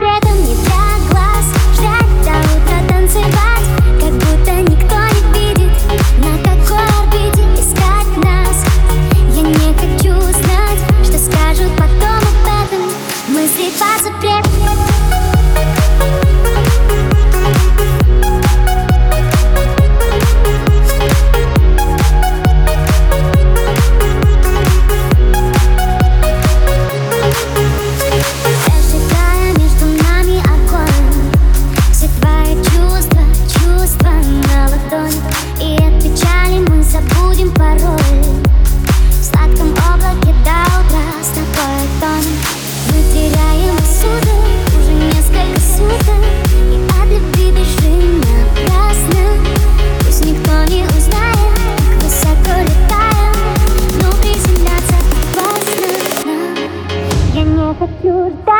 breath the truth.